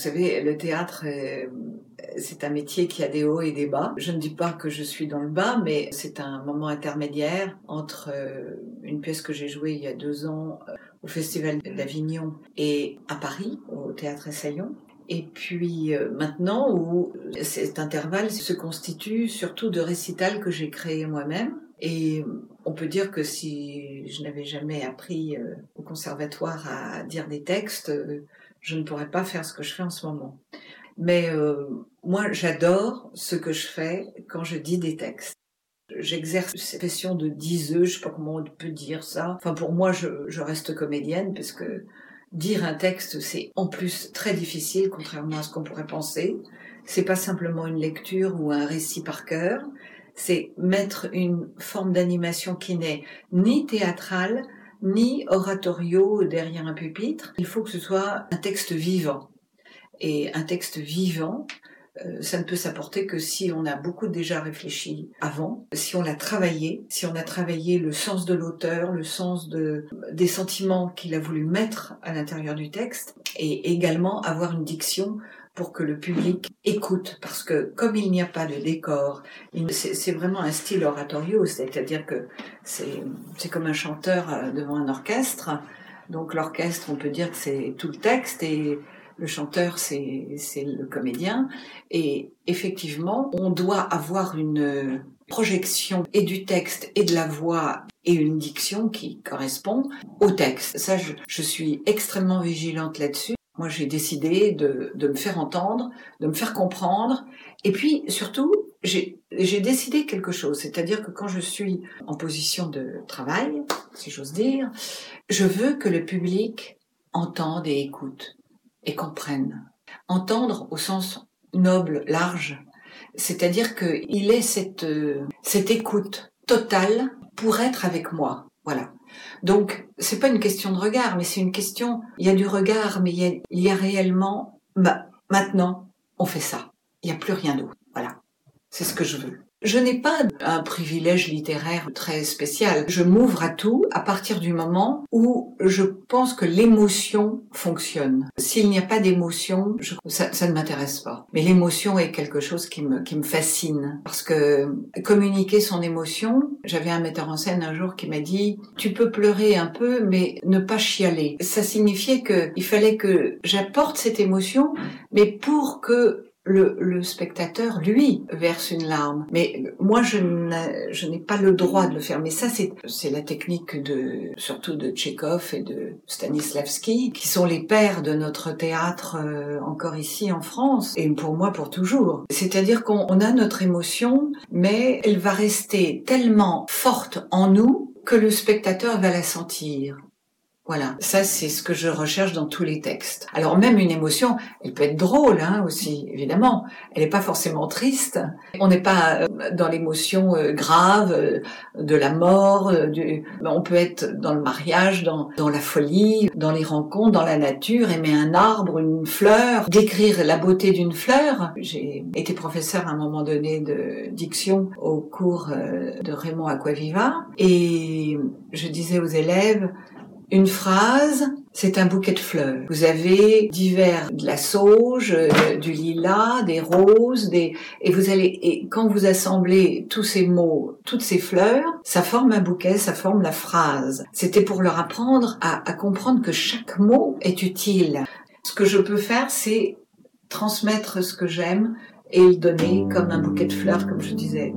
savez, le théâtre, euh, c'est un métier qui a des hauts et des bas. Je ne dis pas que je suis dans le bas, mais c'est un moment intermédiaire entre euh, une pièce que j'ai jouée il y a deux ans euh, au Festival d'Avignon et à Paris, au Théâtre Essaillon. Et puis maintenant où cet intervalle se constitue surtout de récitals que j'ai créés moi-même. Et on peut dire que si je n'avais jamais appris au conservatoire à dire des textes, je ne pourrais pas faire ce que je fais en ce moment. Mais euh, moi, j'adore ce que je fais quand je dis des textes. J'exerce cette question de diseux, je sais pas comment on peut dire ça. Enfin, pour moi, je, je reste comédienne parce que dire un texte, c'est en plus très difficile, contrairement à ce qu'on pourrait penser. C'est pas simplement une lecture ou un récit par cœur. C'est mettre une forme d'animation qui n'est ni théâtrale, ni oratorio derrière un pupitre. Il faut que ce soit un texte vivant. Et un texte vivant, euh, ça ne peut s'apporter que si on a beaucoup déjà réfléchi avant, si on l'a travaillé, si on a travaillé le sens de l'auteur, le sens de, des sentiments qu'il a voulu mettre à l'intérieur du texte, et également avoir une diction pour que le public écoute, parce que comme il n'y a pas de décor, c'est vraiment un style oratorio, c'est-à-dire que c'est comme un chanteur euh, devant un orchestre. Donc l'orchestre, on peut dire que c'est tout le texte et le chanteur, c'est le comédien. Et effectivement, on doit avoir une projection et du texte et de la voix et une diction qui correspond au texte. Ça, je, je suis extrêmement vigilante là-dessus. Moi, j'ai décidé de, de, me faire entendre, de me faire comprendre. Et puis, surtout, j'ai décidé quelque chose. C'est-à-dire que quand je suis en position de travail, si j'ose dire, je veux que le public entende et écoute et comprenne. Entendre au sens noble, large. C'est-à-dire qu'il ait cette, cette écoute totale pour être avec moi. Voilà. Donc, c'est pas une question de regard, mais c'est une question, il y a du regard, mais il y a, réellement, bah, maintenant, on fait ça. Il n'y a plus rien d'autre. Voilà. C'est ce que je veux. Je n'ai pas un privilège littéraire très spécial. Je m'ouvre à tout à partir du moment où je pense que l'émotion fonctionne. S'il n'y a pas d'émotion, ça, ne m'intéresse pas. Mais l'émotion est quelque chose qui me, qui me fascine. Parce que communiquer son émotion, j'avais un metteur en scène un jour qui m'a dit, tu peux pleurer un peu, mais ne pas chialer. Ça signifiait qu'il fallait que j'apporte cette émotion, mais pour que le, le, spectateur, lui, verse une larme. Mais moi, je n'ai pas le droit de le faire. Mais ça, c'est la technique de, surtout de Tchekhov et de Stanislavski, qui sont les pères de notre théâtre euh, encore ici en France, et pour moi, pour toujours. C'est-à-dire qu'on a notre émotion, mais elle va rester tellement forte en nous que le spectateur va la sentir. Voilà, ça c'est ce que je recherche dans tous les textes. Alors même une émotion, elle peut être drôle hein, aussi, évidemment. Elle n'est pas forcément triste. On n'est pas euh, dans l'émotion euh, grave euh, de la mort. Du... On peut être dans le mariage, dans, dans la folie, dans les rencontres, dans la nature, aimer un arbre, une fleur, décrire la beauté d'une fleur. J'ai été professeur à un moment donné de diction au cours de Raymond Aquaviva et je disais aux élèves une phrase, c'est un bouquet de fleurs. Vous avez divers, de la sauge, euh, du lilas, des roses, des, et vous allez, et quand vous assemblez tous ces mots, toutes ces fleurs, ça forme un bouquet, ça forme la phrase. C'était pour leur apprendre à, à comprendre que chaque mot est utile. Ce que je peux faire, c'est transmettre ce que j'aime et le donner comme un bouquet de fleurs, comme je disais.